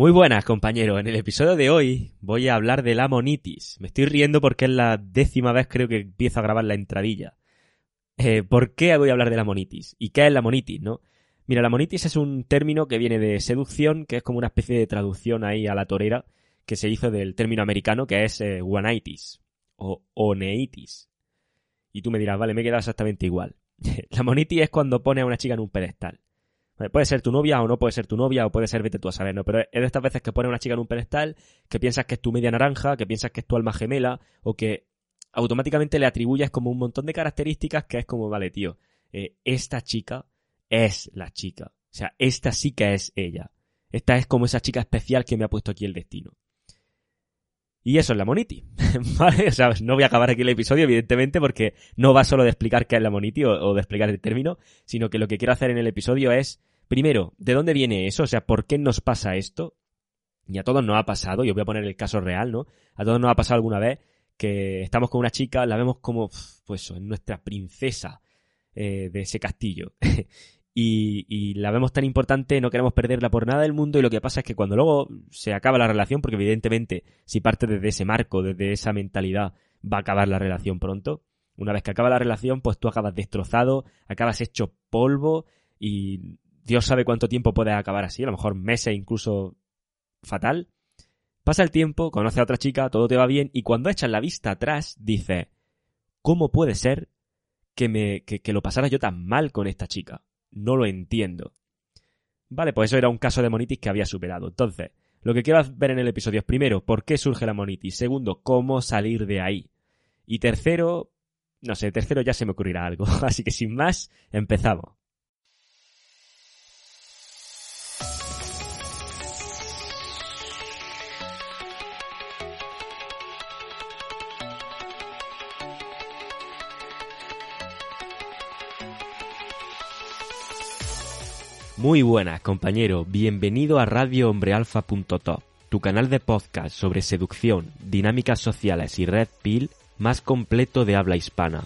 Muy buenas, compañeros. En el episodio de hoy voy a hablar de la monitis. Me estoy riendo porque es la décima vez creo que empiezo a grabar la entradilla. Eh, ¿Por qué voy a hablar de la monitis? ¿Y qué es la monitis, no? Mira, la monitis es un término que viene de seducción, que es como una especie de traducción ahí a la torera que se hizo del término americano que es eh, one-itis o oneitis. Y tú me dirás, vale, me he quedado exactamente igual. la monitis es cuando pone a una chica en un pedestal. Puede ser tu novia o no puede ser tu novia o puede ser vete tú a saber, ¿no? Pero es de estas veces que pone una chica en un pedestal, que piensas que es tu media naranja, que piensas que es tu alma gemela o que automáticamente le atribuyes como un montón de características que es como, vale, tío, eh, esta chica es la chica. O sea, esta sí que es ella. Esta es como esa chica especial que me ha puesto aquí el destino. Y eso es la moniti. ¿Vale? O sea, no voy a acabar aquí el episodio, evidentemente, porque no va solo de explicar qué es la moniti o, o, de explicar el término, sino que lo que quiero hacer en el episodio es Primero, ¿de dónde viene eso? O sea, ¿por qué nos pasa esto? Y a todos nos ha pasado, yo voy a poner el caso real, ¿no? A todos nos ha pasado alguna vez que estamos con una chica, la vemos como, pues, nuestra princesa eh, de ese castillo. y, y, la vemos tan importante, no queremos perderla por nada del mundo y lo que pasa es que cuando luego se acaba la relación, porque evidentemente si parte desde ese marco, desde esa mentalidad, va a acabar la relación pronto. Una vez que acaba la relación, pues tú acabas destrozado, acabas hecho polvo y Dios sabe cuánto tiempo puede acabar así, a lo mejor meses incluso fatal. Pasa el tiempo, conoce a otra chica, todo te va bien, y cuando echas la vista atrás, dice, ¿cómo puede ser que, me, que, que lo pasara yo tan mal con esta chica? No lo entiendo. Vale, pues eso era un caso de monitis que había superado. Entonces, lo que quiero ver en el episodio es primero, ¿por qué surge la monitis? Segundo, ¿cómo salir de ahí? Y tercero, no sé, tercero ya se me ocurrirá algo. Así que sin más, empezamos. Muy buenas, compañero. Bienvenido a RadioHombreAlfa.top, tu canal de podcast sobre seducción, dinámicas sociales y red pill más completo de habla hispana.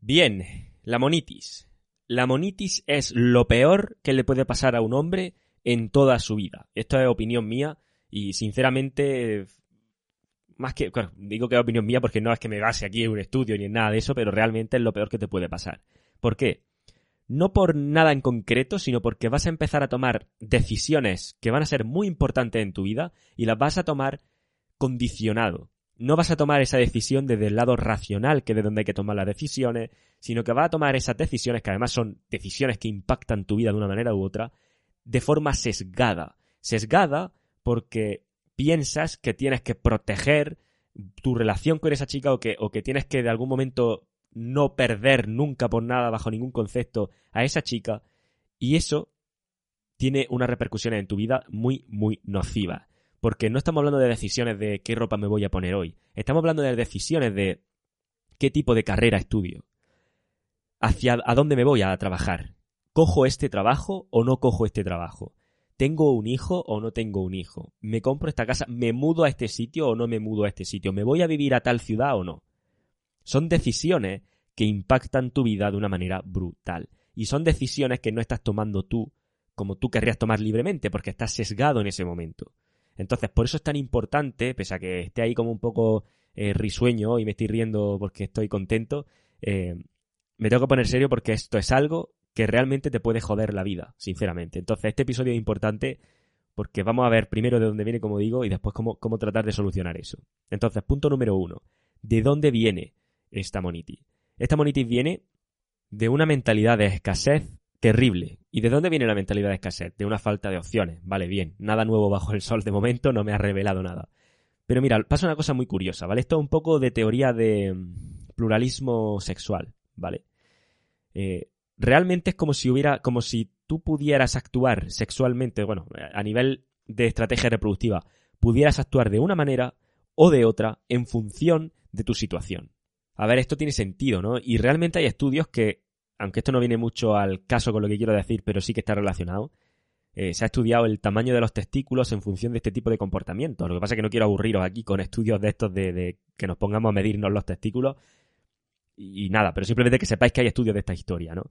Bien, la monitis. La monitis es lo peor que le puede pasar a un hombre en toda su vida. Esto es opinión mía y sinceramente más que, claro, digo que es opinión mía porque no es que me base aquí en un estudio ni en nada de eso, pero realmente es lo peor que te puede pasar. ¿Por qué? No por nada en concreto, sino porque vas a empezar a tomar decisiones que van a ser muy importantes en tu vida y las vas a tomar condicionado. No vas a tomar esa decisión desde el lado racional, que es de donde hay que tomar las decisiones, sino que vas a tomar esas decisiones, que además son decisiones que impactan tu vida de una manera u otra, de forma sesgada. Sesgada porque piensas que tienes que proteger tu relación con esa chica o que, o que tienes que de algún momento no perder nunca por nada bajo ningún concepto a esa chica y eso tiene unas repercusiones en tu vida muy, muy nocivas. Porque no estamos hablando de decisiones de qué ropa me voy a poner hoy. Estamos hablando de decisiones de qué tipo de carrera estudio. Hacia a dónde me voy a trabajar. ¿Cojo este trabajo o no cojo este trabajo? ¿Tengo un hijo o no tengo un hijo? ¿Me compro esta casa? ¿Me mudo a este sitio o no me mudo a este sitio? ¿Me voy a vivir a tal ciudad o no? Son decisiones que impactan tu vida de una manera brutal. Y son decisiones que no estás tomando tú como tú querrías tomar libremente, porque estás sesgado en ese momento. Entonces, por eso es tan importante, pese a que esté ahí como un poco eh, risueño y me estoy riendo porque estoy contento, eh, me tengo que poner serio porque esto es algo que realmente te puede joder la vida, sinceramente. Entonces, este episodio es importante porque vamos a ver primero de dónde viene, como digo, y después cómo, cómo tratar de solucionar eso. Entonces, punto número uno. ¿De dónde viene esta monitis? Esta monitis viene de una mentalidad de escasez terrible. ¿Y de dónde viene la mentalidad de escasez? De una falta de opciones. Vale, bien. Nada nuevo bajo el sol de momento, no me ha revelado nada. Pero mira, pasa una cosa muy curiosa, ¿vale? Esto es un poco de teoría de mm, pluralismo sexual, ¿vale? Eh, realmente es como si hubiera, como si tú pudieras actuar sexualmente, bueno, a nivel de estrategia reproductiva, pudieras actuar de una manera o de otra en función de tu situación. A ver, esto tiene sentido, ¿no? Y realmente hay estudios que, aunque esto no viene mucho al caso con lo que quiero decir, pero sí que está relacionado, eh, se ha estudiado el tamaño de los testículos en función de este tipo de comportamientos. Lo que pasa es que no quiero aburriros aquí con estudios de estos de, de que nos pongamos a medirnos los testículos, y nada, pero simplemente que sepáis que hay estudios de esta historia, ¿no?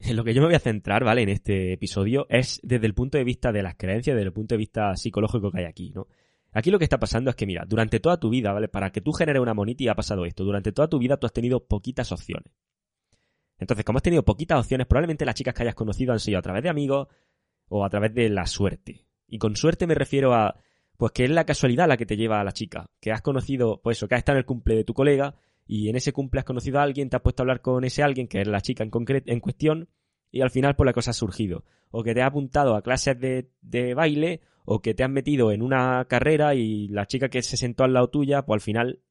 En lo que yo me voy a centrar, ¿vale? En este episodio es desde el punto de vista de las creencias, desde el punto de vista psicológico que hay aquí, ¿no? Aquí lo que está pasando es que, mira, durante toda tu vida, ¿vale? Para que tú generes una moniti ha pasado esto. Durante toda tu vida tú has tenido poquitas opciones. Entonces, como has tenido poquitas opciones, probablemente las chicas que hayas conocido han sido a través de amigos o a través de la suerte. Y con suerte me refiero a, pues que es la casualidad la que te lleva a la chica. Que has conocido, pues eso, que has estado en el cumple de tu colega y en ese cumple has conocido a alguien, te has puesto a hablar con ese alguien, que es la chica en, concreto, en cuestión, y al final pues la cosa ha surgido. O que te has apuntado a clases de, de baile, o que te has metido en una carrera y la chica que se sentó al lado tuya, pues al final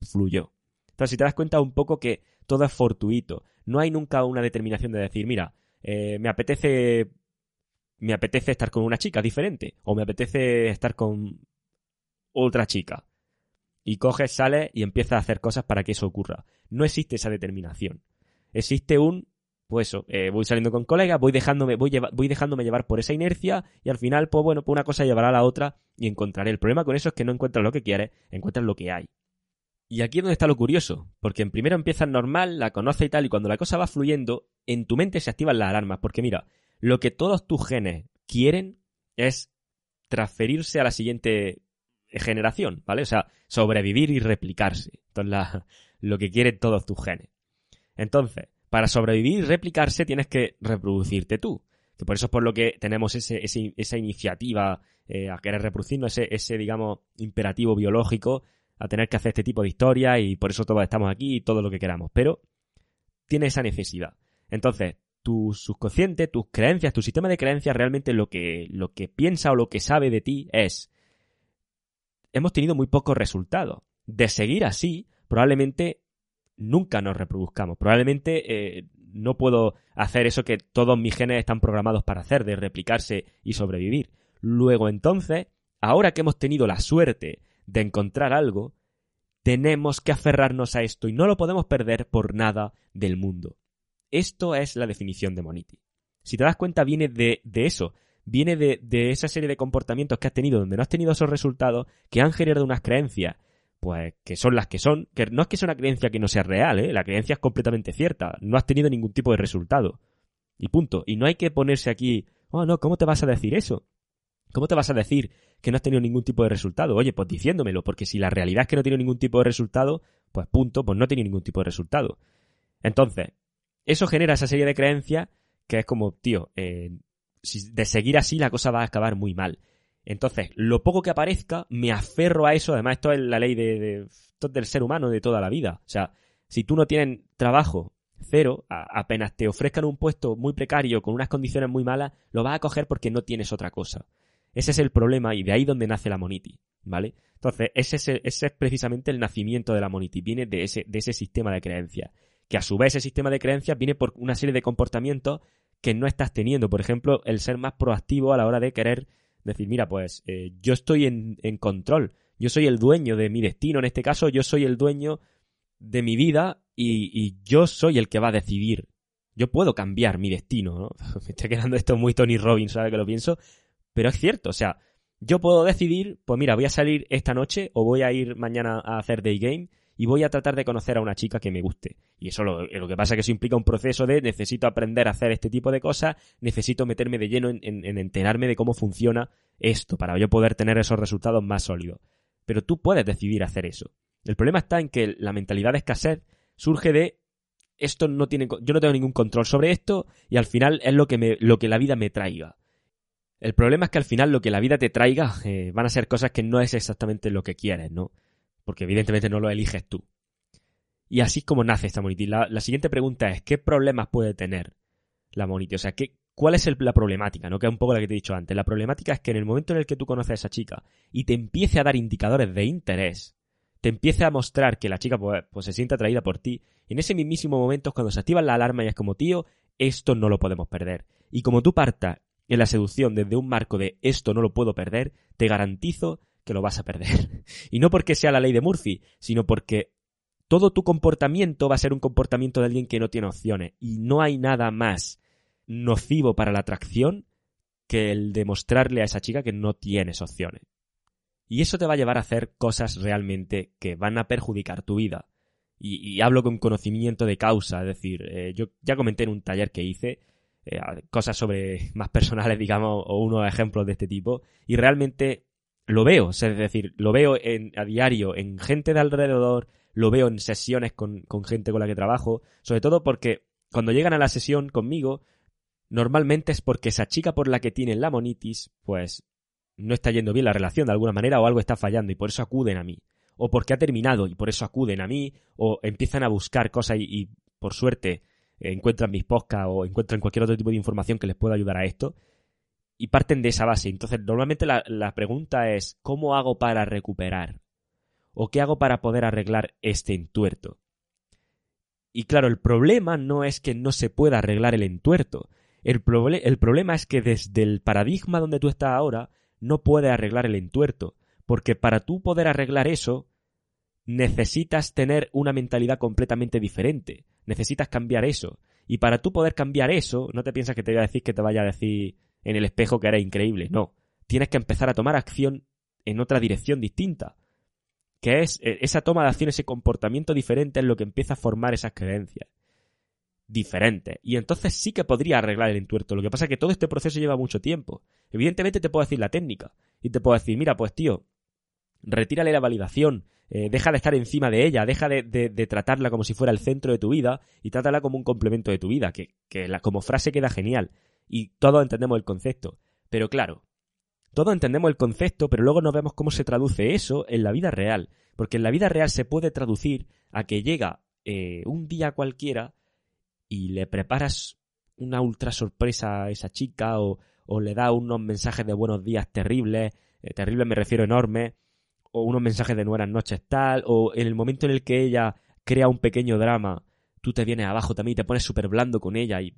fluyó. Entonces, si te das cuenta un poco que todo es fortuito, no hay nunca una determinación de decir, mira, eh, me apetece me apetece estar con una chica diferente o me apetece estar con otra chica. Y coges, sales y empiezas a hacer cosas para que eso ocurra. No existe esa determinación. Existe un, pues eso, eh, voy saliendo con colegas, voy dejándome, voy, voy dejándome llevar por esa inercia y al final, pues bueno, pues una cosa llevará a la otra y encontraré. El problema con eso es que no encuentras lo que quieres, encuentras lo que hay. Y aquí es donde está lo curioso, porque en primero empiezas normal, la conoces y tal, y cuando la cosa va fluyendo, en tu mente se activan las alarmas, porque mira, lo que todos tus genes quieren es transferirse a la siguiente generación, ¿vale? O sea, sobrevivir y replicarse. Entonces, lo que quieren todos tus genes. Entonces, para sobrevivir y replicarse tienes que reproducirte tú. Que por eso es por lo que tenemos ese, esa iniciativa eh, a querer reproducirnos, ese, digamos, imperativo biológico a tener que hacer este tipo de historia y por eso todos estamos aquí y todo lo que queramos. Pero tiene esa necesidad. Entonces, tu subconsciente, tus creencias, tu sistema de creencias realmente lo que, lo que piensa o lo que sabe de ti es hemos tenido muy pocos resultados. De seguir así, probablemente nunca nos reproduzcamos. Probablemente eh, no puedo hacer eso que todos mis genes están programados para hacer, de replicarse y sobrevivir. Luego entonces, ahora que hemos tenido la suerte de encontrar algo, tenemos que aferrarnos a esto y no lo podemos perder por nada del mundo. Esto es la definición de Monity. Si te das cuenta, viene de, eso. Viene de, esa serie de comportamientos que has tenido donde no has tenido esos resultados, que han generado unas creencias, pues que son las que son, que no es que sea una creencia que no sea real, ¿eh? la creencia es completamente cierta, no has tenido ningún tipo de resultado. Y punto. Y no hay que ponerse aquí, oh no, ¿cómo te vas a decir eso? ¿Cómo te vas a decir que no has tenido ningún tipo de resultado? Oye, pues diciéndomelo, porque si la realidad es que no tenido ningún tipo de resultado, pues punto, pues no he tenido ningún tipo de resultado. Entonces, eso genera esa serie de creencias que es como, tío, eh, de seguir así la cosa va a acabar muy mal. Entonces, lo poco que aparezca, me aferro a eso. Además, esto es la ley de, del ser humano de toda la vida. O sea, si tú no tienes trabajo cero, apenas te ofrezcan un puesto muy precario con unas condiciones muy malas, lo vas a coger porque no tienes otra cosa. Ese es el problema y de ahí donde nace la Moniti, ¿vale? Entonces, ese es, ese es precisamente el nacimiento de la Moniti, viene de ese, de ese sistema de creencias que a su vez ese sistema de creencias viene por una serie de comportamientos que no estás teniendo. Por ejemplo, el ser más proactivo a la hora de querer decir, mira, pues eh, yo estoy en, control, yo soy el dueño de mi destino, en este caso yo soy el dueño de mi vida y, yo soy el que va a decidir. Yo puedo cambiar mi destino, ¿no? Me está quedando esto muy Tony Robbins, ¿sabes que lo pienso? Pero es cierto, o sea, yo puedo decidir, pues mira, voy a salir esta noche o voy a ir mañana a hacer day game y voy a tratar de conocer a una chica que me guste. Y eso lo, que pasa es que eso implica un proceso de necesito aprender a hacer este tipo de cosas, necesito meterme de lleno en, enterarme de cómo funciona esto para yo poder tener esos resultados más sólidos. Pero tú puedes decidir hacer eso. El problema está en que la mentalidad de escasez surge de esto no tiene, yo no tengo ningún control sobre esto y al final es lo que me, lo que la vida me traiga. El problema es que al final lo que la vida te traiga eh, van a ser cosas que no es exactamente lo que quieres, ¿no? Porque evidentemente no lo eliges tú. Y así es como nace esta Monity. La, siguiente pregunta es, ¿qué problemas puede tener la Monity? O sea, ¿qué, ¿cuál es la problemática? ¿no? Que es un poco la que te he dicho antes. La problemática es que en el momento en el que tú conoces a esa chica y te empiece a dar indicadores de interés, te empiece a mostrar que la chica pues, pues se siente atraída por ti, en ese mismísimo momento es cuando se activa la alarma y es como, tío, esto no lo podemos perder. Y como tú partas en la seducción desde un marco de esto no lo puedo perder, te garantizo que lo vas a perder. Y no porque sea la ley de Murphy, sino porque todo tu comportamiento va a ser un comportamiento de alguien que no tiene opciones. Y no hay nada más nocivo para la atracción que el demostrarle a esa chica que no tienes opciones. Y eso te va a llevar a hacer cosas realmente que van a perjudicar tu vida. Y, hablo con conocimiento de causa, es decir, eh, yo ya comenté en un taller que hice eh, cosas sobre más personales, digamos, o unos ejemplos de este tipo, y realmente lo veo, es decir, lo veo en, a diario en gente de alrededor, lo veo en sesiones con, con gente con la que trabajo, sobre todo porque cuando llegan a la sesión conmigo, normalmente es porque esa chica por la que tienen la monitis, pues no está yendo bien la relación de alguna manera o algo está fallando y por eso acuden a mí. O porque ha terminado y por eso acuden a mí, o empiezan a buscar cosas y, por suerte encuentran mis podcasts o encuentran cualquier otro tipo de información que les pueda ayudar a esto. Y parten de esa base. Entonces, normalmente la, la pregunta es, ¿cómo hago para recuperar? ¿O qué hago para poder arreglar este entuerto? Y claro, el problema no es que no se pueda arreglar el entuerto. El, el problema es que desde el paradigma donde tú estás ahora, no puede arreglar el entuerto, porque para tú poder arreglar eso, necesitas tener una mentalidad completamente diferente, necesitas cambiar eso. Y para tú poder cambiar eso, no te piensas que te voy a decir que te vaya a decir en el espejo que eres increíble, no. Tienes que empezar a tomar acción en otra dirección distinta. Que es eh, esa toma de acción, ese comportamiento diferente es lo que empieza a formar esas creencias diferentes. Y entonces sí que podría arreglar el entuerto. Lo que pasa es que todo este proceso lleva mucho tiempo. Evidentemente te puedo decir la técnica. Y te puedo decir, mira, pues tío, retírale la validación, eh, deja de estar encima de ella, deja de, tratarla como si fuera el centro de tu vida y trátala como un complemento de tu vida, que, que la, como frase queda genial. Y todos entendemos el concepto. Pero claro, todos entendemos el concepto, pero luego no vemos cómo se traduce eso en la vida real. Porque en la vida real se puede traducir a que llega eh, un día cualquiera y le preparas una ultra sorpresa a esa chica o, le da unos mensajes de buenos días terribles, eh, terribles me refiero enormes, o unos mensajes de buenas noches tal, o en el momento en el que ella crea un pequeño drama, tú te vienes abajo también y te pones súper blando con ella y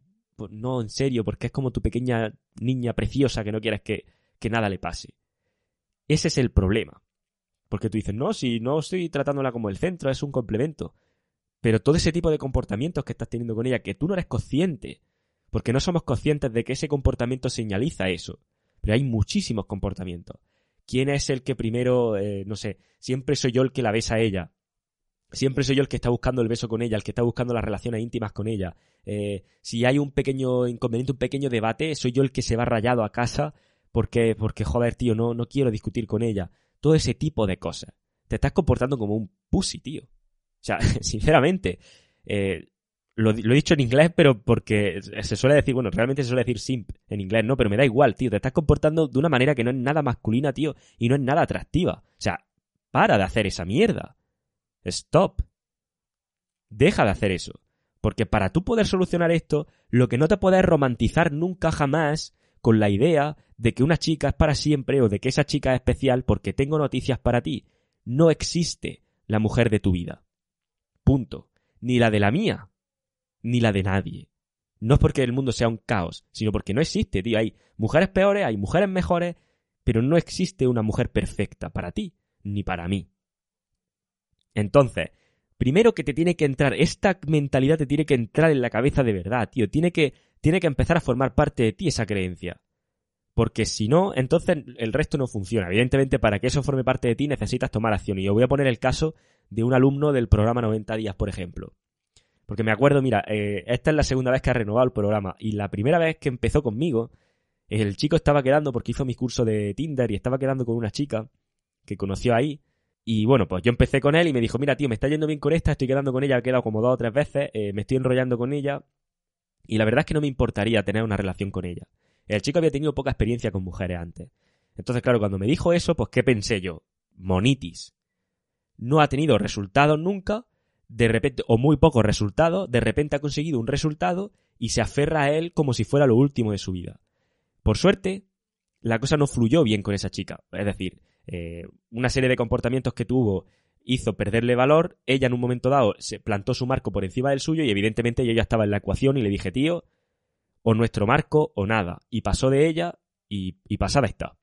no, en serio, porque es como tu pequeña niña preciosa que no quieres que, que nada le pase. Ese es el problema. Porque tú dices, no, si no estoy tratándola como el centro, es un complemento. Pero todo ese tipo de comportamientos que estás teniendo con ella, que tú no eres consciente, porque no somos conscientes de que ese comportamiento señaliza eso. Pero hay muchísimos comportamientos. ¿Quién es el que primero, eh, no sé, siempre soy yo el que la besa a ella? Siempre soy yo el que está buscando el beso con ella, el que está buscando las relaciones íntimas con ella. Eh, si hay un pequeño inconveniente, un pequeño debate, soy yo el que se va rayado a casa porque, porque joder, tío, no, no quiero discutir con ella. Todo ese tipo de cosas. Te estás comportando como un pussy, tío. O sea, sinceramente, eh, lo, he dicho en inglés, pero porque se suele decir, bueno, realmente se suele decir simp en inglés, ¿no? Pero me da igual, tío. Te estás comportando de una manera que no es nada masculina, tío, y no es nada atractiva. O sea, para de hacer esa mierda. Stop. Deja de hacer eso. Porque para tú poder solucionar esto, lo que no te puedes romantizar nunca jamás con la idea de que una chica es para siempre o de que esa chica es especial porque tengo noticias para ti. No existe la mujer de tu vida. Punto. Ni la de la mía, ni la de nadie. No es porque el mundo sea un caos, sino porque no existe, tío. Hay mujeres peores, hay mujeres mejores, pero no existe una mujer perfecta para ti, ni para mí. Entonces, primero que te tiene que entrar, esta mentalidad te tiene que entrar en la cabeza de verdad, tío. Tiene que, tiene que empezar a formar parte de ti esa creencia. Porque si no, entonces el resto no funciona. Evidentemente, para que eso forme parte de ti necesitas tomar acción. Y yo voy a poner el caso de un alumno del programa 90 días, por ejemplo. Porque me acuerdo, mira, eh, esta es la segunda vez que ha renovado el programa. Y la primera vez que empezó conmigo, el chico estaba quedando porque hizo mi curso de Tinder y estaba quedando con una chica que conoció ahí. Y bueno, pues yo empecé con él y me dijo, mira, tío, me está yendo bien con esta, estoy quedando con ella, he quedado como dos o tres veces, eh, me estoy enrollando con ella. Y la verdad es que no me importaría tener una relación con ella. El chico había tenido poca experiencia con mujeres antes. Entonces, claro, cuando me dijo eso, pues ¿qué pensé yo? Monitis. No ha tenido resultados nunca, de repente, o muy pocos resultados, de repente ha conseguido un resultado y se aferra a él como si fuera lo último de su vida. Por suerte, la cosa no fluyó bien con esa chica. Es decir, eh, una serie de comportamientos que tuvo hizo perderle valor, ella en un momento dado se plantó su marco por encima del suyo y evidentemente yo ya estaba en la ecuación y le dije, tío, o nuestro marco o nada. Y pasó de ella y, pasada está.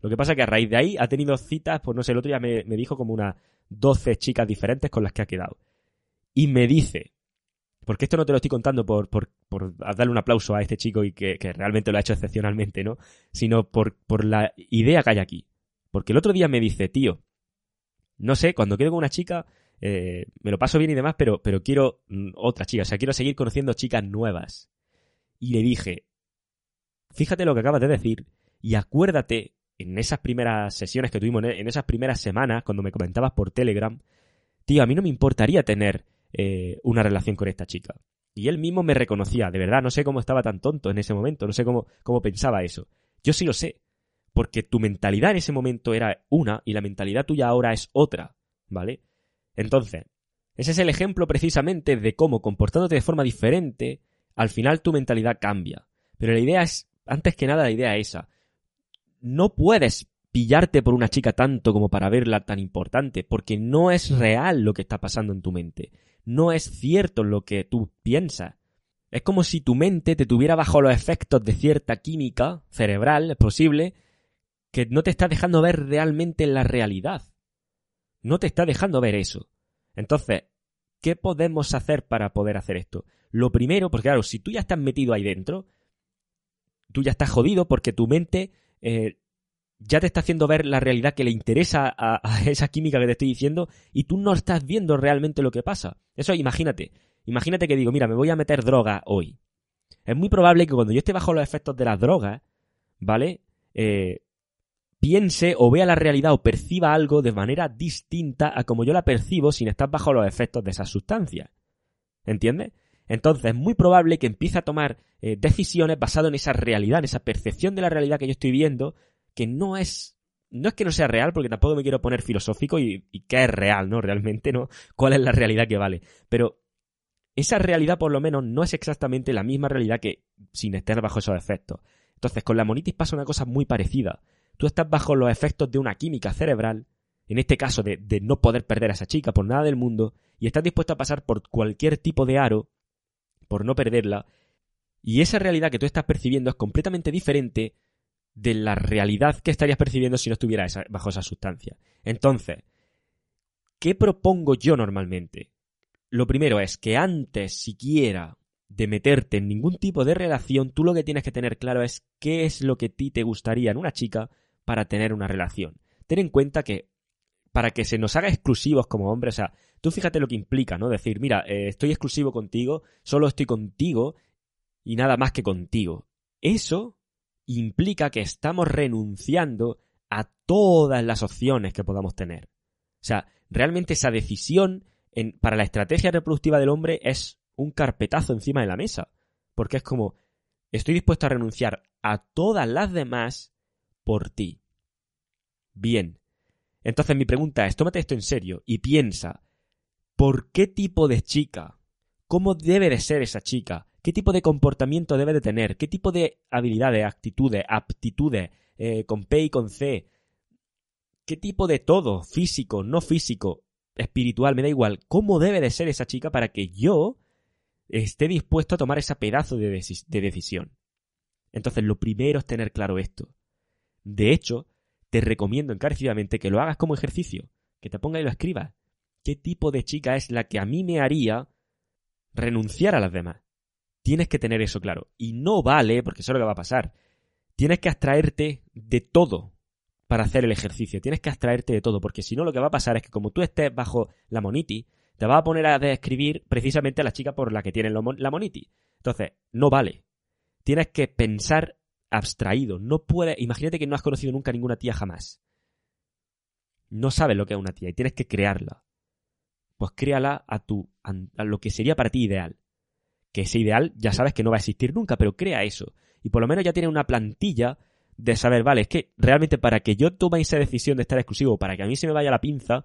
Lo que pasa es que a raíz de ahí ha tenido citas, pues no sé, el otro día me, dijo como unas 12 chicas diferentes con las que ha quedado. Y me dice, porque esto no te lo estoy contando por, por, por darle un aplauso a este chico y que, realmente lo ha hecho excepcionalmente, ¿no? Sino por, por la idea que hay aquí. Porque el otro día me dice, tío, no sé, cuando quedo con una chica, eh, me lo paso bien y demás, pero, pero quiero mm, otra chica, o sea, quiero seguir conociendo chicas nuevas. Y le dije, fíjate lo que acabas de decir y acuérdate en esas primeras sesiones que tuvimos, en esas primeras semanas, cuando me comentabas por Telegram, tío, a mí no me importaría tener eh, una relación con esta chica. Y él mismo me reconocía, de verdad, no sé cómo estaba tan tonto en ese momento, no sé cómo, cómo pensaba eso. Yo sí lo sé, porque tu mentalidad en ese momento era una y la mentalidad tuya ahora es otra, ¿vale? Entonces, ese es el ejemplo precisamente de cómo comportándote de forma diferente, al final tu mentalidad cambia. Pero la idea es, antes que nada, la idea es esa. No puedes pillarte por una chica tanto como para verla tan importante, porque no es real lo que está pasando en tu mente. No es cierto lo que tú piensas. Es como si tu mente te tuviera bajo los efectos de cierta química cerebral, es posible, que no te está dejando ver realmente la realidad. No te está dejando ver eso. Entonces, ¿qué podemos hacer para poder hacer esto? Lo primero, porque claro, si tú ya estás metido ahí dentro, tú ya estás jodido porque tu mente eh, ya te está haciendo ver la realidad que le interesa a, esa química que te estoy diciendo y tú no estás viendo realmente lo que pasa. Eso imagínate. Imagínate que digo, mira, me voy a meter droga hoy. Es muy probable que cuando yo esté bajo los efectos de las drogas, ¿vale? Eh, piense o vea la realidad o perciba algo de manera distinta a como yo la percibo sin estar bajo los efectos de esas sustancias. ¿Entiendes? Entonces es muy probable que empiece a tomar eh, decisiones basadas en esa realidad, en esa percepción de la realidad que yo estoy viendo, que no es no es que no sea real, porque tampoco me quiero poner filosófico y, y qué es real, ¿no? Realmente, ¿no? ¿Cuál es la realidad que vale? Pero esa realidad, por lo menos, no es exactamente la misma realidad que sin estar bajo esos efectos. Entonces, con la monitis pasa una cosa muy parecida. Tú estás bajo los efectos de una química cerebral, en este caso de, no poder perder a esa chica por nada del mundo, y estás dispuesto a pasar por cualquier tipo de aro por no perderla, y esa realidad que tú estás percibiendo es completamente diferente de la realidad que estarías percibiendo si no estuvieras bajo esa sustancia. Entonces, ¿qué propongo yo normalmente? Lo primero es que antes siquiera de meterte en ningún tipo de relación, tú lo que tienes que tener claro es qué es lo que a ti te gustaría en una chica para tener una relación. Ten en cuenta que para que se nos haga exclusivos como hombres, o sea, tú fíjate lo que implica, ¿no? Decir, mira, eh, estoy exclusivo contigo, solo estoy contigo y nada más que contigo. Eso implica que estamos renunciando a todas las opciones que podamos tener. O sea, realmente esa decisión en, para la estrategia reproductiva del hombre es un carpetazo encima de la mesa. Porque es como, estoy dispuesto a renunciar a todas las demás por ti. Bien. Entonces mi pregunta es, tómate esto en serio y piensa, ¿por qué tipo de chica? ¿Cómo debe de ser esa chica? qué tipo de comportamiento debe de tener, qué tipo de habilidades, actitudes, aptitudes, eh, con P y con C, qué tipo de todo, físico, no físico, espiritual, me da igual, cómo debe de ser esa chica para que yo esté dispuesto a tomar ese pedazo de, de decisión. Entonces, lo primero es tener claro esto. De hecho, te recomiendo encarecidamente que lo hagas como ejercicio, que te pongas y lo escribas. ¿Qué tipo de chica es la que a mí me haría renunciar a las demás? Tienes que tener eso claro. Y no vale, porque eso es lo que va a pasar. Tienes que abstraerte de todo para hacer el ejercicio. Tienes que abstraerte de todo, porque si no lo que va a pasar es que como tú estés bajo la moniti, te vas a poner a describir precisamente a la chica por la que tienen la moniti. Entonces, no vale. Tienes que pensar abstraído. No puedes. Imagínate que no has conocido nunca ninguna tía jamás. No sabes lo que es una tía y tienes que crearla. Pues créala a tu a lo que sería para ti ideal que ese ideal ya sabes que no va a existir nunca, pero crea eso. Y por lo menos ya tiene una plantilla de saber, vale, es que realmente para que yo tome esa decisión de estar exclusivo, para que a mí se me vaya la pinza,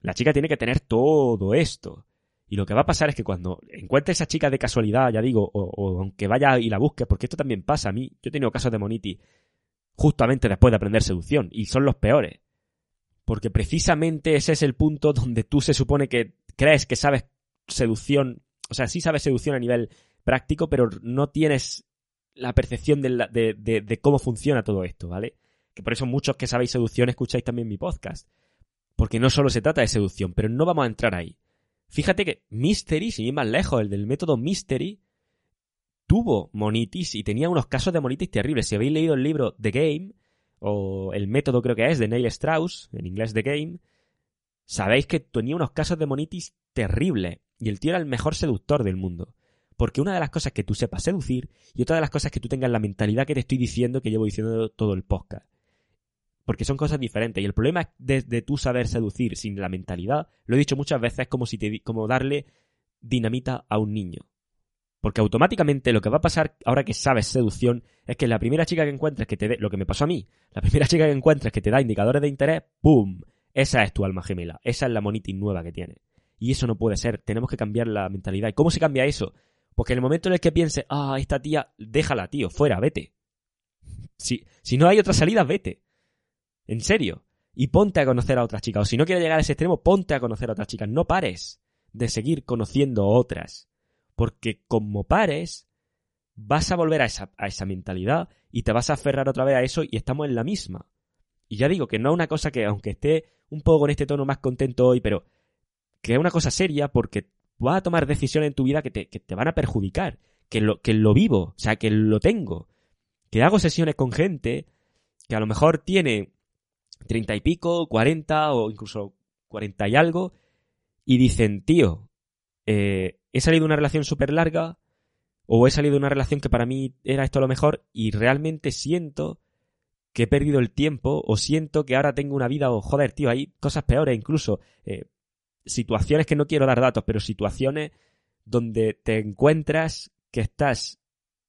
la chica tiene que tener todo esto. Y lo que va a pasar es que cuando encuentre esa chica de casualidad, ya digo, o, aunque vaya y la busque, porque esto también pasa a mí, yo he tenido casos de Moniti justamente después de aprender seducción, y son los peores. Porque precisamente ese es el punto donde tú se supone que crees que sabes seducción o sea, sí sabes seducción a nivel práctico, pero no tienes la percepción de, de, cómo funciona todo esto, ¿vale? Que por eso muchos que sabéis seducción escucháis también mi podcast. Porque no solo se trata de seducción, pero no vamos a entrar ahí. Fíjate que Mystery, sin ir más lejos, el del método Mystery, tuvo monitis y tenía unos casos de monitis terribles. Si habéis leído el libro The Game, o el método creo que es, de Neil Strauss, en inglés The Game, sabéis que tenía unos casos de monitis terribles y el tío era el mejor seductor del mundo. Porque una de las cosas que tú sepas seducir y otra de las cosas que tú tengas la mentalidad que te estoy diciendo que llevo diciendo todo el podcast. Porque son cosas diferentes. Y el problema de, de tú saber seducir sin la mentalidad, lo he dicho muchas veces, es como, si te, como darle dinamita a un niño. Porque automáticamente lo que va a pasar ahora que sabes seducción es que la primera chica que encuentres que te dé, lo que me pasó a mí, la primera chica que encuentres que te da indicadores de interés, ¡pum! Esa es tu alma gemela, esa es la monitis nueva que tiene. Y eso no puede ser, tenemos que cambiar la mentalidad. ¿Y cómo se cambia eso? Porque en el momento en el que piense, ah, esta tía, déjala, tío, fuera, vete. Si, si no hay otra salida, vete. En serio. Y ponte a conocer a otras chicas. O si no quieres llegar a ese extremo, ponte a conocer a otras chicas. No pares de seguir conociendo otras. Porque como pares, vas a volver a esa, a esa mentalidad y te vas a aferrar otra vez a eso y estamos en la misma. Y ya digo que no es una cosa que, aunque esté un poco con este tono más contento hoy, pero que es una cosa seria porque vas a tomar decisiones en tu vida que te, que te van a perjudicar. Que lo, que lo vivo, o sea, que lo tengo. Que hago sesiones con gente que a lo mejor tiene treinta y pico, cuarenta o incluso cuarenta y algo, y dicen, tío, eh, he salido de una relación súper larga, o he salido de una relación que para mí era esto lo mejor, y realmente siento que he perdido el tiempo, o siento que ahora tengo una vida, o joder, tío, hay cosas peores, incluso eh, situaciones que no quiero dar datos, pero situaciones donde te encuentras que estás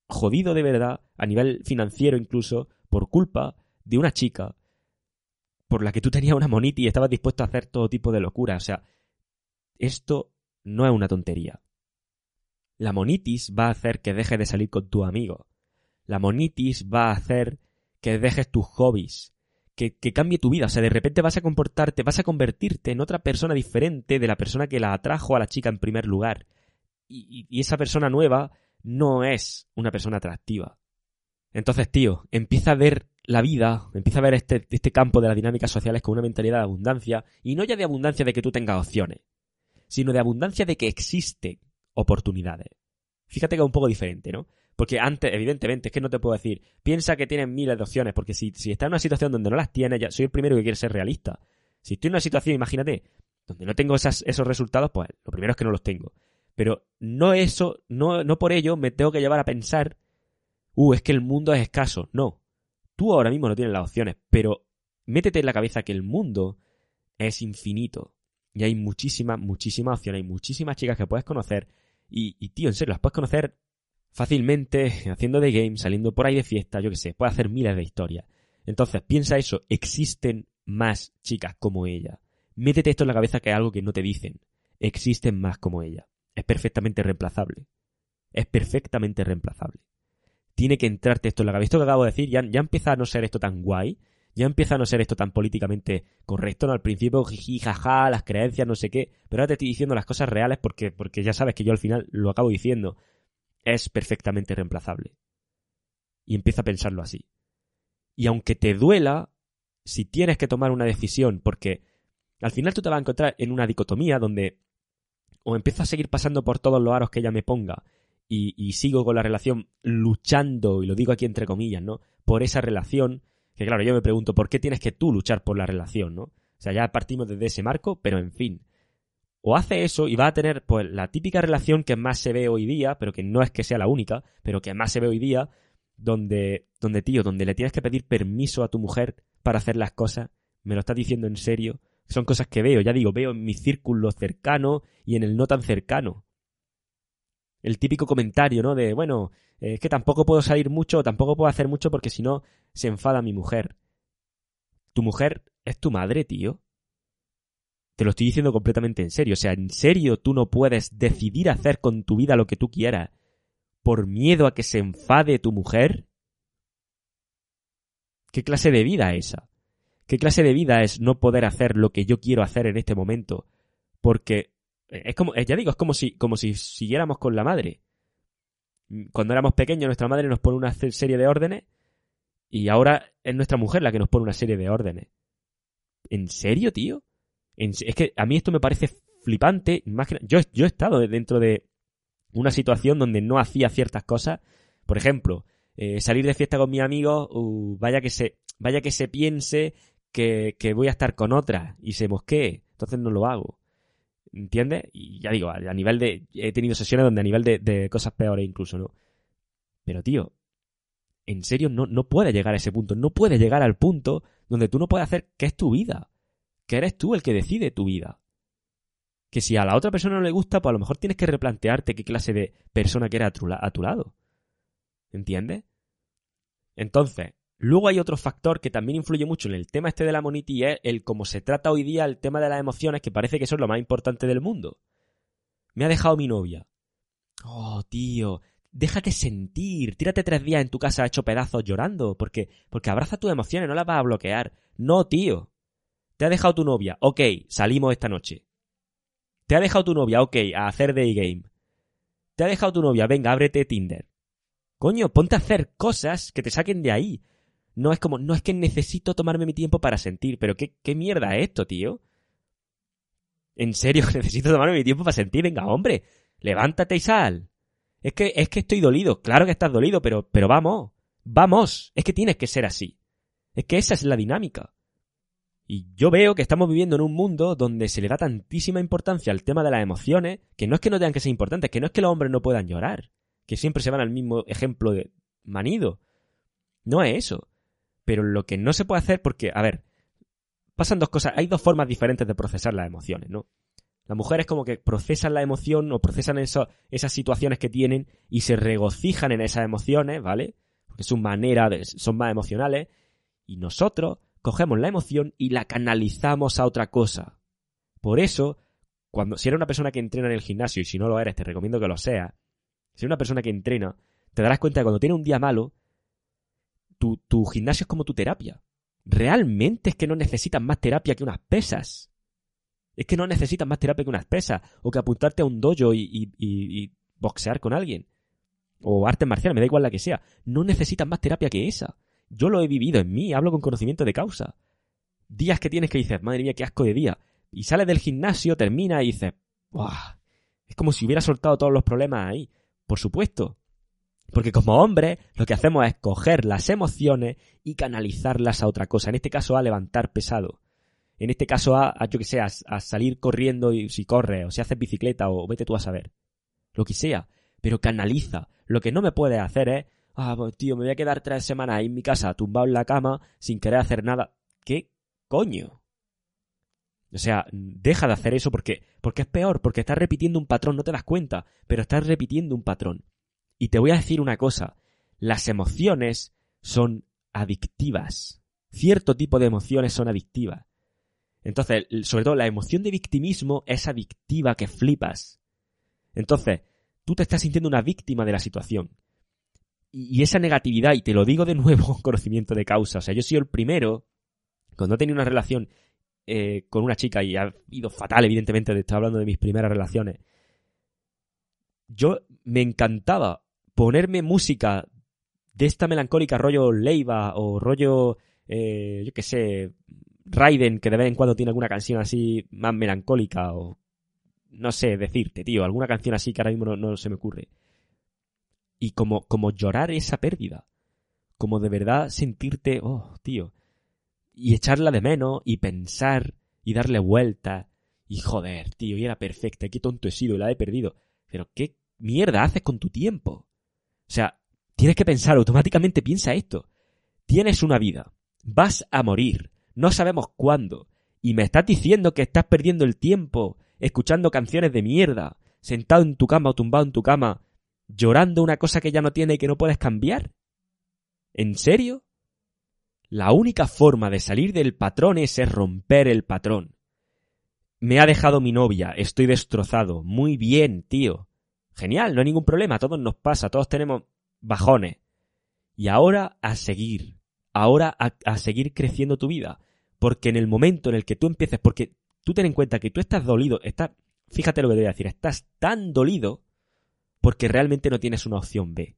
jodido de verdad, a nivel financiero incluso, por culpa de una chica por la que tú tenías una monita y estabas dispuesto a hacer todo tipo de locura. O sea, esto no es una tontería. La monitis va a hacer que dejes de salir con tu amigo. La monitis va a hacer que dejes tus hobbies, que, cambie tu vida. O sea, de repente vas a comportarte, vas a convertirte en otra persona diferente de la persona que la atrajo a la chica en primer lugar. Y, y esa persona nueva no es una persona atractiva. Entonces, tío, empieza a ver la vida, empieza a ver este, este campo de las dinámicas sociales con una mentalidad de abundancia, y no ya de abundancia de que tú tengas opciones, sino de abundancia de que existen oportunidades. Fíjate que es un poco diferente, ¿no? Porque antes, evidentemente, es que no te puedo decir, piensa que tienes miles de opciones, porque si, si estás en una situación donde no las tienes, ya soy el primero que quiere ser realista. Si estoy en una situación, imagínate, donde no tengo esas, esos resultados, pues lo primero es que no los tengo. Pero no eso, no, no por ello me tengo que llevar a pensar, uh, es que el mundo es escaso. No. Tú ahora mismo no tienes las opciones, pero métete en la cabeza que el mundo es infinito. Y hay muchísimas, muchísimas opciones, hay muchísimas chicas que puedes conocer. Y, tío, en serio, las puedes conocer fácilmente haciendo de game, saliendo por ahí de fiesta, yo que sé, puede hacer miles de historias. Entonces, piensa eso, existen más chicas como ella. Métete esto en la cabeza que es algo que no te dicen. Existen más como ella. Es perfectamente reemplazable. Es perfectamente reemplazable. Tiene que entrarte esto en la cabeza. Esto que acabo de decir ya, ya empieza a no ser esto tan guay. Ya empieza a no ser esto tan políticamente correcto, ¿no? Al principio, jiji, jaja, las creencias, no sé qué. Pero ahora te estoy diciendo las cosas reales porque, porque ya sabes que yo al final lo acabo diciendo es perfectamente reemplazable. Y empieza a pensarlo así. Y aunque te duela, si tienes que tomar una decisión, porque al final tú te vas a encontrar en una dicotomía donde o empiezo a seguir pasando por todos los aros que ella me ponga y, sigo con la relación luchando, y lo digo aquí entre comillas, ¿no? Por esa relación, que claro, yo me pregunto, ¿por qué tienes que tú luchar por la relación, ¿no? O sea, ya partimos desde ese marco, pero en fin o hace eso y va a tener pues la típica relación que más se ve hoy día, pero que no es que sea la única, pero que más se ve hoy día, donde, donde tío, donde le tienes que pedir permiso a tu mujer para hacer las cosas, me lo estás diciendo en serio, son cosas que veo, ya digo, veo en mi círculo cercano y en el no tan cercano. El típico comentario, ¿no? De, bueno, es que tampoco puedo salir mucho, tampoco puedo hacer mucho porque si no se enfada mi mujer. Tu mujer es tu madre, tío. Te lo estoy diciendo completamente en serio. O sea, ¿en serio tú no puedes decidir hacer con tu vida lo que tú quieras por miedo a que se enfade tu mujer? ¿Qué clase de vida es esa? ¿Qué clase de vida es no poder hacer lo que yo quiero hacer en este momento? Porque es como, ya digo, es como si, como si siguiéramos con la madre. Cuando éramos pequeños, nuestra madre nos pone una serie de órdenes y ahora es nuestra mujer la que nos pone una serie de órdenes. ¿En serio, tío? es que a mí esto me parece flipante. yo, yo he estado dentro de una situación donde no hacía ciertas cosas. Por ejemplo, eh, salir de fiesta con mi amigo, uh, vaya que se, vaya que se piense que, que, voy a estar con otra y se mosquee. entonces no lo hago. ¿Entiendes? Y ya digo, a, nivel de... He tenido sesiones donde a nivel de, cosas peores incluso, ¿no? Pero tío, en serio no, no puedes llegar a ese punto. No puedes llegar al punto donde tú no puedes hacer que es tu vida. Que eres tú el que decide tu vida. Que si a la otra persona no le gusta, pues a lo mejor tienes que replantearte qué clase de persona que a a tu lado. ¿Entiendes? Entonces, luego hay otro factor que también influye mucho en el tema este de la monity y es el cómo se trata hoy día el tema de las emociones, que parece que eso es lo más importante del mundo. Me ha dejado mi novia. Oh, tío, déjate sentir, tírate tres días en tu casa hecho pedazos llorando, porque, porque abraza tus emociones, no las vas a bloquear. No, tío. Te ha dejado tu novia, ok, salimos esta noche. Te ha dejado tu novia, ok, a hacer day game. Te ha dejado tu novia, venga, ábrete Tinder. Coño, ponte a hacer cosas que te saquen de ahí. No es como, no es que necesito tomarme mi tiempo para sentir, pero qué, qué mierda es esto, tío. En serio, necesito tomarme mi tiempo para sentir, venga, hombre, levántate y sal. Es que, es que estoy dolido. Claro que estás dolido, pero, pero vamos. Vamos. Es que tienes que ser así. Es que esa es la dinámica. Y yo veo que estamos viviendo en un mundo donde se le da tantísima importancia al tema de las emociones, que no es que no tengan que ser importantes, que no es que los hombres no puedan llorar, que siempre se van al mismo ejemplo de manido. No es eso. Pero lo que no se puede hacer, porque, a ver, pasan dos cosas, hay dos formas diferentes de procesar las emociones, ¿no? Las mujeres como que procesan la emoción o procesan eso, esas situaciones que tienen y se regocijan en esas emociones, ¿vale? Porque su manera de, son más emocionales. Y nosotros cogemos la emoción y la canalizamos a otra cosa. Por eso, cuando, si eres una persona que entrena en el gimnasio, y si no lo eres, te recomiendo que lo seas, si eres una persona que entrena, te darás cuenta que cuando tienes un día malo, tu, tu gimnasio es como tu terapia. Realmente es que no necesitas más terapia que unas pesas. Es que no necesitas más terapia que unas pesas, o que apuntarte a un dojo y, boxear con alguien. O arte marcial, me da igual la que sea. No necesitas más terapia que esa. Yo lo he vivido en mí, hablo con conocimiento de causa. Días que tienes que dices, madre mía, qué asco de día. Y sales del gimnasio, termina y dices, ¡buah! Es como si hubiera soltado todos los problemas ahí. Por supuesto. Porque como hombres, lo que hacemos es coger las emociones y canalizarlas a otra cosa. En este caso, a levantar pesado en este caso a, yo que sé, a, salir corriendo y si corres, o si haces bicicleta, o vete tú a saber. Lo que sea. Pero canaliza. Lo que no me puedes hacer es, ah, pues tío, me voy a quedar tres semanas ahí en mi casa, tumbado en la cama, sin querer hacer nada. ¿Qué coño? O sea, deja de hacer eso porque, porque es peor, porque estás repitiendo un patrón, no te das cuenta, pero estás repitiendo un patrón. Y te voy a decir una cosa, las emociones son adictivas. Cierto tipo de emociones son adictivas. Entonces, sobre todo la emoción de victimismo es adictiva que flipas. Entonces, tú te estás sintiendo una víctima de la situación. Y, esa negatividad, y te lo digo de nuevo con conocimiento de causa, o sea, yo sido el primero, cuando he tenido una relación eh, con una chica y ha ido fatal, evidentemente, estoy hablando de mis primeras relaciones, yo me encantaba ponerme música de esta melancólica rollo Leiva o rollo, eh, yo qué sé, Raiden, que de vez en cuando tiene alguna canción así más melancólica o no sé decirte, tío, alguna canción así que ahora mismo no, se me ocurre. Y como, como llorar esa pérdida. Como de verdad sentirte, oh, tío. Y echarla de menos y pensar y darle vuelta. Y joder, tío, y era perfecta, qué tonto he sido y la he perdido. Pero qué mierda haces con tu tiempo. O sea, tienes que pensar, automáticamente piensa esto. Tienes una vida. Vas a morir no sabemos cuándo. Y me estás diciendo que estás perdiendo el tiempo escuchando canciones de mierda, sentado en tu cama o tumbado en tu cama, llorando una cosa que ya no tiene y que no puedes cambiar. ¿En serio? La única forma de salir del patrón es romper el patrón. Me ha dejado mi novia, estoy destrozado. Muy bien, tío. Genial, no hay ningún problema, a todos nos pasa, todos tenemos bajones. Y ahora a seguir, ahora a, seguir creciendo tu vida. Porque en el momento en el que tú empieces, porque tú ten en cuenta que tú estás dolido, estás, fíjate lo que te voy a decir, estás tan dolido porque realmente no tienes una opción B.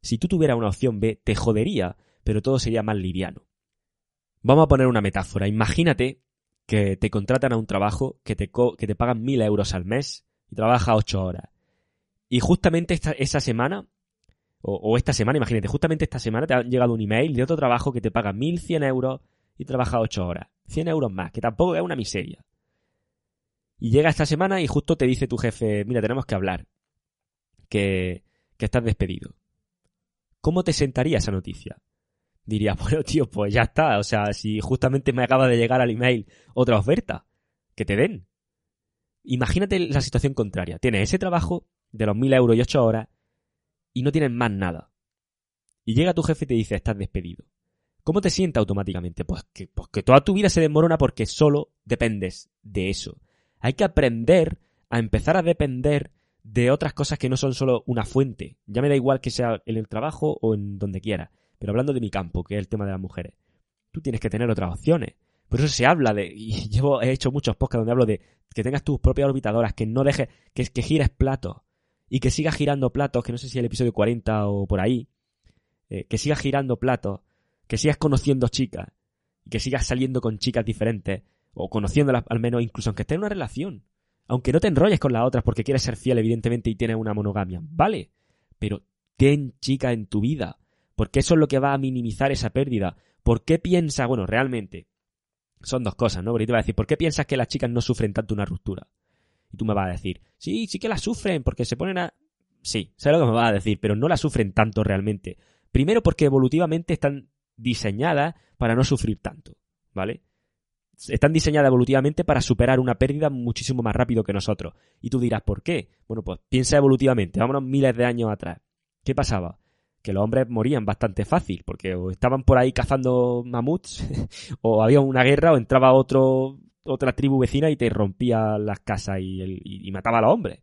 Si tú tuvieras una opción B, te jodería, pero todo sería más liviano. Vamos a poner una metáfora. Imagínate que te contratan a un trabajo que te, que te pagan mil euros al mes y trabajas ocho horas. Y justamente esta, esa semana, o, esta semana, imagínate, justamente esta semana te ha llegado un email de otro trabajo que te paga mil cien euros y trabaja 8 horas. 100 euros más, que tampoco es una miseria. Y llega esta semana y justo te dice tu jefe, mira, tenemos que hablar, que, que estás despedido. ¿Cómo te sentaría esa noticia? Diría, bueno, tío, pues ya está. O sea, si justamente me acaba de llegar al email otra oferta, que te den. Imagínate la situación contraria. Tienes ese trabajo de los mil euros y ocho horas y no tienes más nada. Y llega tu jefe y te dice, estás despedido. ¿Cómo te sientes automáticamente? Pues que, pues que toda tu vida se desmorona porque solo dependes de eso. Hay que aprender a empezar a depender de otras cosas que no son solo una fuente. Ya me da igual que sea en el trabajo o en donde quiera. Pero hablando de mi campo, que es el tema de las mujeres, tú tienes que tener otras opciones. Por eso se habla de, y llevo, he hecho muchos podcasts donde hablo de que tengas tus propias orbitadoras, que no dejes, que, que gires platos y que sigas girando platos, que no sé si el episodio 40 o por ahí, eh, que sigas girando platos, que sigas conociendo chicas y que sigas saliendo con chicas diferentes o conociéndolas al menos incluso aunque estés en una relación. Aunque no te enrolles con las otras porque quieres ser fiel evidentemente y tienes una monogamia, ¿vale? Pero ten chica en tu vida, porque eso es lo que va a minimizar esa pérdida. ¿Por qué piensas, bueno, realmente, son dos cosas, ¿no? Porque te voy a decir, ¿por qué piensas que las chicas no sufren tanto una ruptura? Y tú me vas a decir, sí, sí que la sufren, porque se ponen a... Sí, sé lo que me vas a decir, pero no la sufren tanto realmente. Primero porque evolutivamente están diseñadas para no sufrir tanto, ¿vale? Están diseñadas evolutivamente para superar una pérdida muchísimo más rápido que nosotros. Y tú dirás, ¿por qué? Bueno, pues piensa evolutivamente, vámonos miles de años atrás. ¿Qué pasaba? que los hombres morían bastante fácil, porque o estaban por ahí cazando mamuts, o había una guerra, o entraba otro, otra tribu vecina y te rompía las casas y, mataba a los hombres.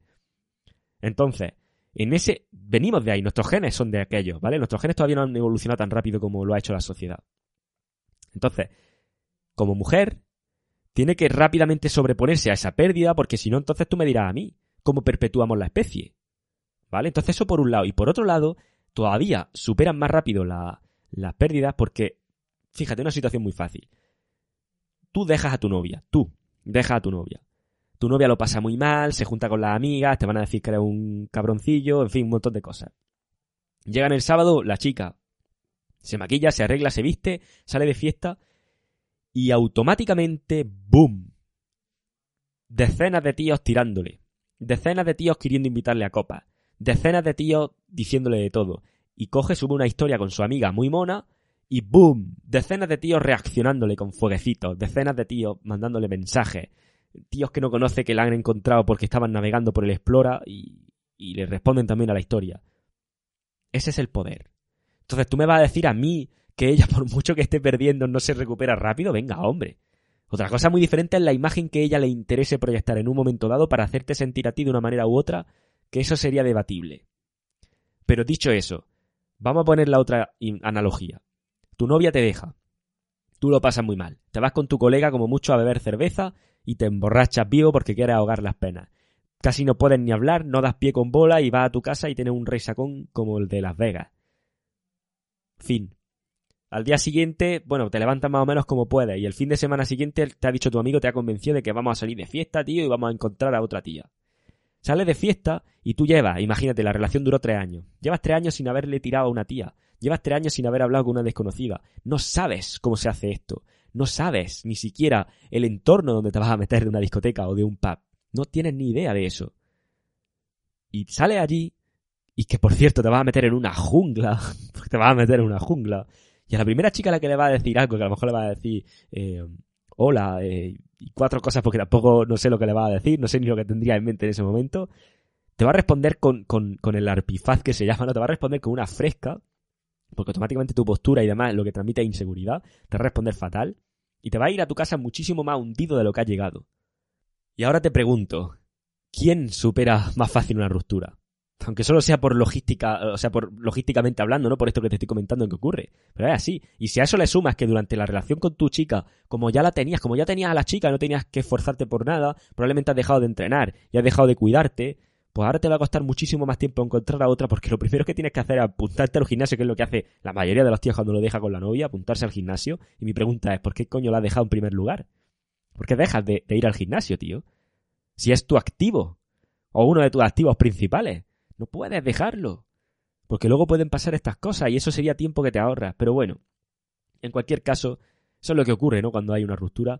Entonces, en ese, venimos de ahí, nuestros genes son de aquellos, ¿vale? Nuestros genes todavía no han evolucionado tan rápido como lo ha hecho la sociedad. Entonces, como mujer, tiene que rápidamente sobreponerse a esa pérdida, porque si no, entonces tú me dirás a mí, ¿cómo perpetuamos la especie? ¿Vale? Entonces eso por un lado. Y por otro lado, todavía superan más rápido las pérdidas porque, fíjate, una situación muy fácil. Tú dejas a tu novia, tú dejas a tu novia. Tu novia lo pasa muy mal, se junta con las amigas, te van a decir que eres un cabroncillo, en fin, un montón de cosas. Llegan el sábado, la chica se maquilla, se arregla, se viste, sale de fiesta y automáticamente, ¡boom! Decenas de tíos tirándole. Decenas de tíos queriendo invitarle a copas decenas de tíos diciéndole de todo. Y coge, sube una historia con su amiga muy mona y ¡boom! Decenas de tíos reaccionándole con fueguecitos, decenas de tíos mandándole mensajes, tíos que no conoce que la han encontrado porque estaban navegando por el Explora y, y le responden también a la historia. Ese es el poder. Entonces tú me vas a decir a mí que ella, por mucho que esté perdiendo, no se recupera rápido. Venga, hombre. Otra cosa muy diferente es la imagen que ella le interese proyectar en un momento dado para hacerte sentir a ti de una manera u otra que eso sería debatible. Pero dicho eso, vamos a poner la otra analogía. Tu novia te deja. Tú lo pasas muy mal. Te vas con tu colega como mucho a beber cerveza y te emborrachas vivo porque quieres ahogar las penas. Casi no puedes ni hablar, no das pie con bola y vas a tu casa y tienes un rey sacón como el de Las Vegas. Fin. Al día siguiente, bueno, te levantas más o menos como puedes y el fin de semana siguiente te ha dicho tu amigo, te ha convencido de que vamos a salir de fiesta, tío, y vamos a encontrar a otra tía. Sales de fiesta y tú llevas, imagínate, la relación duró tres años. Llevas tres años sin haberle tirado a una tía. Llevas tres años sin haber hablado con una desconocida. No sabes cómo se hace esto. No sabes ni siquiera el entorno donde te vas a meter de una discoteca o de un pub. No tienes ni idea de eso. Y sales allí y que por cierto te vas a meter en una jungla. Te vas a meter en una jungla. Y a la primera chica a la que le va a decir algo, que a lo mejor le va a decir, eh, hola, eh, y cuatro cosas porque tampoco no sé lo que le va a decir, no sé ni lo que tendría en mente en ese momento, te va a responder con, con, con el arpifaz que se llama, ¿no? Te va a responder con una fresca, porque automáticamente tu postura y demás lo que transmite es inseguridad, te va a responder fatal, y te va a ir a tu casa muchísimo más hundido de lo que ha llegado. Y ahora te pregunto, ¿quién supera más fácil una ruptura? aunque solo sea por logística, o sea, por logísticamente hablando, ¿no? Por esto que te estoy comentando en que ocurre. Pero es así. Y si a eso le sumas que durante la relación con tu chica, como ya la tenías, como ya tenías a la chica, no tenías que esforzarte por nada, probablemente has dejado de entrenar y has dejado de cuidarte, pues ahora te va a costar muchísimo más tiempo encontrar a otra porque lo primero que tienes que hacer es apuntarte al gimnasio, que es lo que hace la mayoría de los tíos cuando lo deja con la novia, apuntarse al gimnasio. Y mi pregunta es, ¿por qué coño la has dejado en primer lugar? ¿Por qué dejas de ir al gimnasio, tío? Si es tu activo, o uno de tus activos principales. No puedes dejarlo. Porque luego pueden pasar estas cosas y eso sería tiempo que te ahorras. Pero bueno, en cualquier caso, eso es lo que ocurre, ¿no? Cuando hay una ruptura.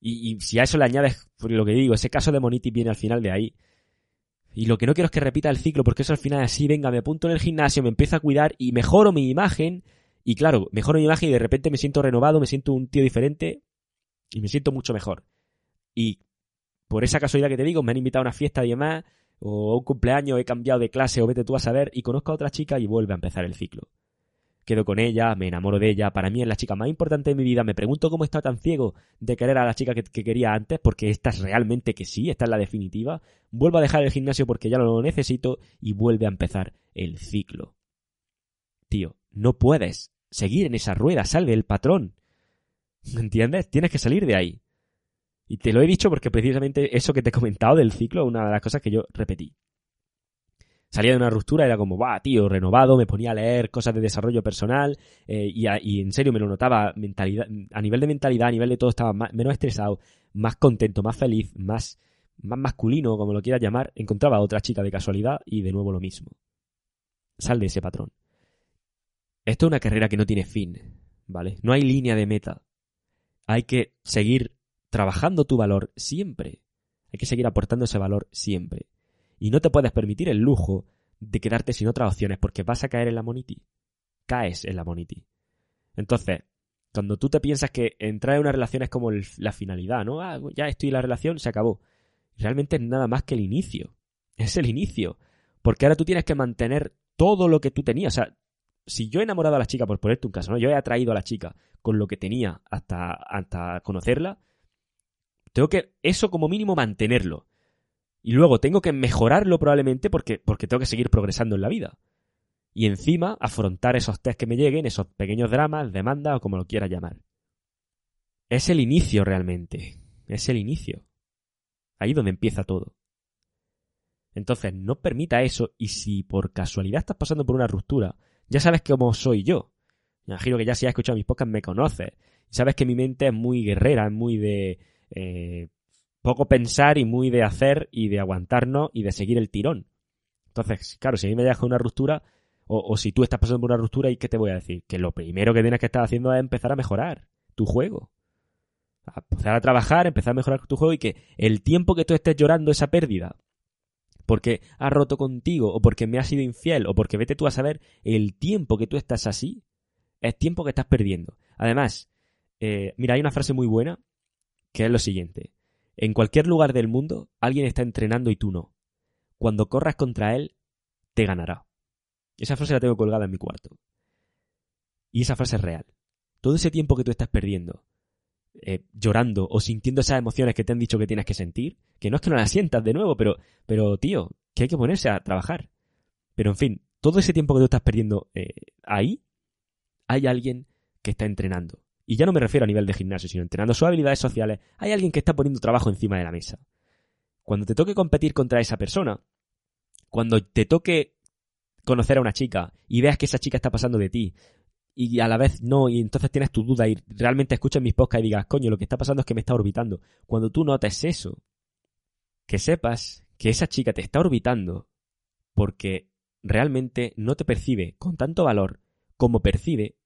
Y, si a eso le añades, por lo que digo, ese caso de Monitis viene al final de ahí. Y lo que no quiero es que repita el ciclo, porque eso al final así, venga, me apunto en el gimnasio, me empiezo a cuidar y mejoro mi imagen. Y claro, mejoro mi imagen y de repente me siento renovado, me siento un tío diferente y me siento mucho mejor. Y por esa casualidad que te digo, me han invitado a una fiesta y demás, o a un cumpleaños, he cambiado de clase, o vete tú a saber, y conozco a otra chica y vuelve a empezar el ciclo quedo con ella, me enamoro de ella, para mí es la chica más importante de mi vida, me pregunto cómo he estado tan ciego de querer a la chica que, quería antes, porque esta es realmente que sí, esta es la definitiva, vuelvo a dejar el gimnasio porque ya lo necesito y vuelve a empezar el ciclo. Tío, no puedes seguir en esa rueda, sal del patrón. ¿Me entiendes? Tienes que salir de ahí. Y te lo he dicho porque precisamente eso que te he comentado del ciclo es una de las cosas que yo repetí salía de una ruptura, era como, va, tío, renovado, me ponía a leer cosas de desarrollo personal eh, y, en serio me lo notaba mentalidad, a nivel de mentalidad, a nivel de todo, estaba menos estresado, más contento, más feliz, más, más masculino, como lo quieras llamar, encontraba a otra chica de casualidad y de nuevo lo mismo. Sal de ese patrón. Esto es una carrera que no tiene fin, ¿vale? No hay línea de meta. Hay que seguir trabajando tu valor siempre. Hay que seguir aportando ese valor siempre. Y no te puedes permitir el lujo de quedarte sin otras opciones porque vas a caer en la moniti. Caes en la moniti. Entonces, cuando tú te piensas que entrar en una relación es como la finalidad, ¿no? Ah, ya estoy en la relación, se acabó. Realmente es nada más que el inicio. Es el inicio. Porque ahora tú tienes que mantener todo lo que tú tenías. O sea, si yo he enamorado a la chica, por ponerte un caso, ¿no? Yo he atraído a la chica con lo que tenía hasta, hasta conocerla, tengo que eso como mínimo mantenerlo. Y luego tengo que mejorarlo probablemente porque, porque tengo que seguir progresando en la vida. Y encima afrontar esos test que me lleguen, esos pequeños dramas, demandas o como lo quieras llamar. Es el inicio realmente. Es el inicio. Ahí donde empieza todo. Entonces, no permita eso y si por casualidad estás pasando por una ruptura, ya sabes cómo soy yo. Me imagino que ya si has escuchado mis podcasts me conoces. Sabes que mi mente es muy guerrera, es muy de eh, poco pensar y muy de hacer y de aguantarnos y de seguir el tirón. Entonces, claro, si a mí me deja una ruptura, o, si tú estás pasando por una ruptura, ¿y qué te voy a decir? Que lo primero que tienes que estar haciendo es empezar a mejorar tu juego. A empezar a trabajar, empezar a mejorar tu juego y que el tiempo que tú estés llorando esa pérdida, porque has roto contigo, o porque me has sido infiel, o porque vete tú a saber, el tiempo que tú estás así, es tiempo que estás perdiendo. Además, eh, mira, hay una frase muy buena que es lo siguiente. En cualquier lugar del mundo, alguien está entrenando y tú no. Cuando corras contra él, te ganará. Esa frase la tengo colgada en mi cuarto. Y esa frase es real. Todo ese tiempo que tú estás perdiendo, eh, llorando o sintiendo esas emociones que te han dicho que tienes que sentir, que no es que no las sientas de nuevo, pero, pero tío, que hay que ponerse a trabajar. Pero en fin, todo ese tiempo que tú estás perdiendo eh, ahí, hay alguien que está entrenando. Y ya no me refiero a nivel de gimnasio, sino entrenando sus habilidades sociales, hay alguien que está poniendo trabajo encima de la mesa. Cuando te toque competir contra esa persona, cuando te toque conocer a una chica y veas que esa chica está pasando de ti y a la vez no, y entonces tienes tu duda y realmente escuchas mis podcasts y digas, coño, lo que está pasando es que me está orbitando. Cuando tú notes eso, que sepas que esa chica te está orbitando porque realmente no te percibe con tanto valor como percibe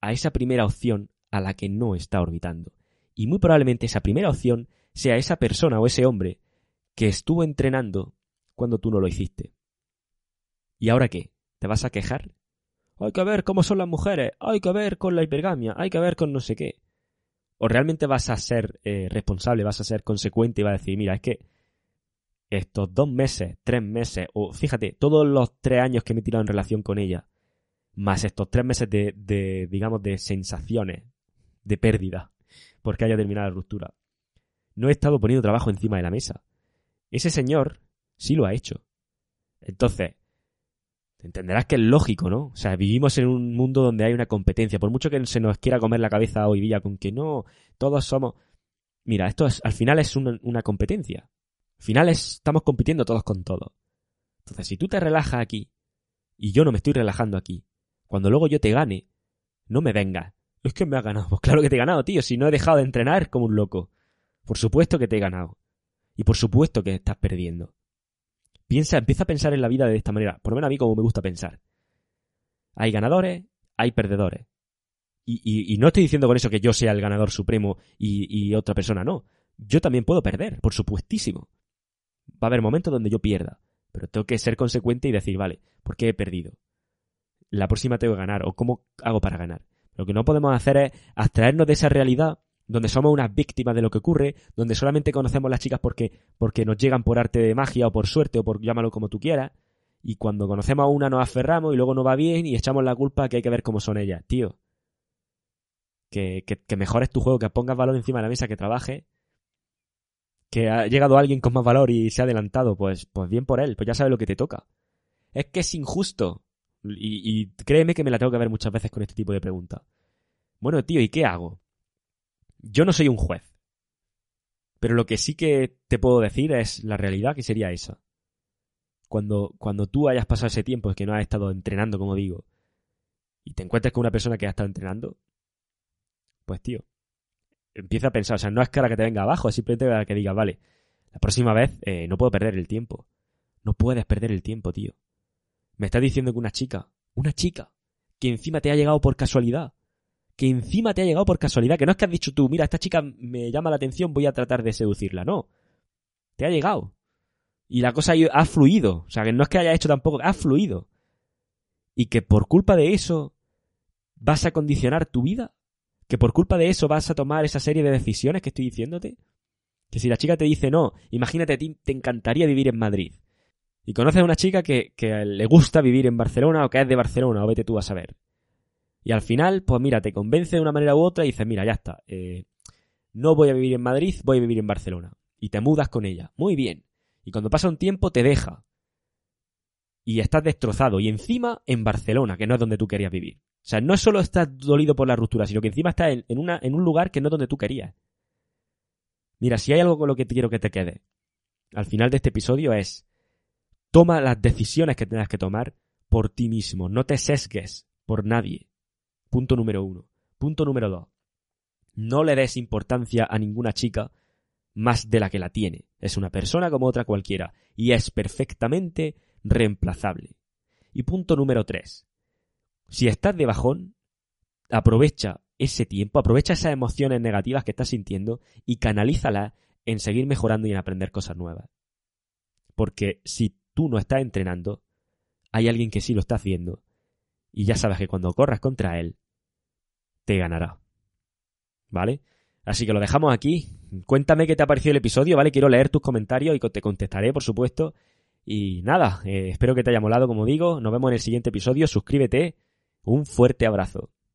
a esa primera opción a la que no está orbitando. Y muy probablemente esa primera opción sea esa persona o ese hombre que estuvo entrenando cuando tú no lo hiciste. ¿Y ahora qué? ¿Te vas a quejar? Hay que ver cómo son las mujeres, hay que ver con la hipergamia, hay que ver con no sé qué. ¿O realmente vas a ser eh, responsable, vas a ser consecuente y vas a decir, mira, es que estos dos meses, tres meses, o fíjate, todos los tres años que me he tirado en relación con ella, más estos tres meses de, de digamos, de sensaciones, de pérdida porque haya terminado la ruptura. No he estado poniendo trabajo encima de la mesa. Ese señor sí lo ha hecho. Entonces, entenderás que es lógico, ¿no? O sea, vivimos en un mundo donde hay una competencia. Por mucho que se nos quiera comer la cabeza hoy día con que no, todos somos... Mira, esto es, al final es una, una competencia. Al final estamos compitiendo todos con todos. Entonces, si tú te relajas aquí, y yo no me estoy relajando aquí, cuando luego yo te gane, no me vengas es que me ha ganado. Pues claro que te he ganado, tío. Si no he dejado de entrenar como un loco. Por supuesto que te he ganado. Y por supuesto que estás perdiendo. Piensa, empieza a pensar en la vida de esta manera. Por lo menos a mí como me gusta pensar. Hay ganadores, hay perdedores. Y, no estoy diciendo con eso que yo sea el ganador supremo y, y otra persona no. yo también puedo perder, por supuestísimo. Va a haber momentos donde yo pierda, pero tengo que ser consecuente y decir, vale, ¿por qué he perdido? La próxima tengo que ganar, o cómo hago para ganar. Lo que no podemos hacer es abstraernos de esa realidad donde somos unas víctimas de lo que ocurre, donde solamente conocemos las chicas porque, porque nos llegan por arte de magia o por suerte o por llámalo como tú quieras, y cuando conocemos a una nos aferramos y luego no va bien y echamos la culpa que hay que ver cómo son ellas. Tío, que, que, que mejores tu juego, que pongas valor encima de la mesa, que trabaje, que ha llegado alguien con más valor y se ha adelantado, pues, pues bien por él, pues ya sabe lo que te toca. Es que es injusto. Y, créeme que me la tengo que ver muchas veces con este tipo de preguntas. Bueno, tío, ¿y qué hago? Yo no soy un juez. Pero lo que sí que te puedo decir es la realidad que sería esa. Cuando, cuando tú hayas pasado ese tiempo que no has estado entrenando, como digo, y te encuentres con una persona que ha estado entrenando, pues tío, empieza a pensar, o sea, no es cara que te venga abajo, es simplemente que diga, vale, la próxima vez eh, no puedo perder el tiempo. No puedes perder el tiempo, tío. Me estás diciendo que una chica, una chica, que encima te ha llegado por casualidad, que encima te ha llegado por casualidad, que no es que has dicho tú, mira, esta chica me llama la atención, voy a tratar de seducirla, no. Te ha llegado. Y la cosa ha fluido, o sea, que no es que haya hecho tampoco, ha fluido. Y que por culpa de eso vas a condicionar tu vida, que por culpa de eso vas a tomar esa serie de decisiones que estoy diciéndote. Que si la chica te dice no, imagínate, te encantaría vivir en Madrid. Y conoces a una chica que, le gusta vivir en Barcelona o que es de Barcelona, o vete tú a saber. Y al final, pues mira, te convence de una manera u otra y dices, mira, ya está. Eh, no voy a vivir en Madrid, voy a vivir en Barcelona. Y te mudas con ella. Muy bien. Y cuando pasa un tiempo te deja. Y estás destrozado. Y encima en Barcelona, que no es donde tú querías vivir. O sea, no solo estás dolido por la ruptura, sino que encima estás en, en un lugar que no es donde tú querías. Mira, si hay algo con lo que quiero que te quede al final de este episodio es toma las decisiones que tengas que tomar por ti mismo. No te sesgues por nadie. Punto número uno. Punto número dos. No le des importancia a ninguna chica más de la que la tiene. Es una persona como otra cualquiera y es perfectamente reemplazable. Y punto número tres. Si estás de bajón, aprovecha ese tiempo, aprovecha esas emociones negativas que estás sintiendo y canalízalas en seguir mejorando y en aprender cosas nuevas. Porque si tú no estás entrenando, hay alguien que sí lo está haciendo y ya sabes que cuando corras contra él, te ganará. ¿Vale? Así que lo dejamos aquí. Cuéntame qué te ha parecido el episodio, ¿vale? Quiero leer tus comentarios y te contestaré, por supuesto. Y nada, eh, espero que te haya molado, como digo. Nos vemos en el siguiente episodio. Suscríbete. Un fuerte abrazo.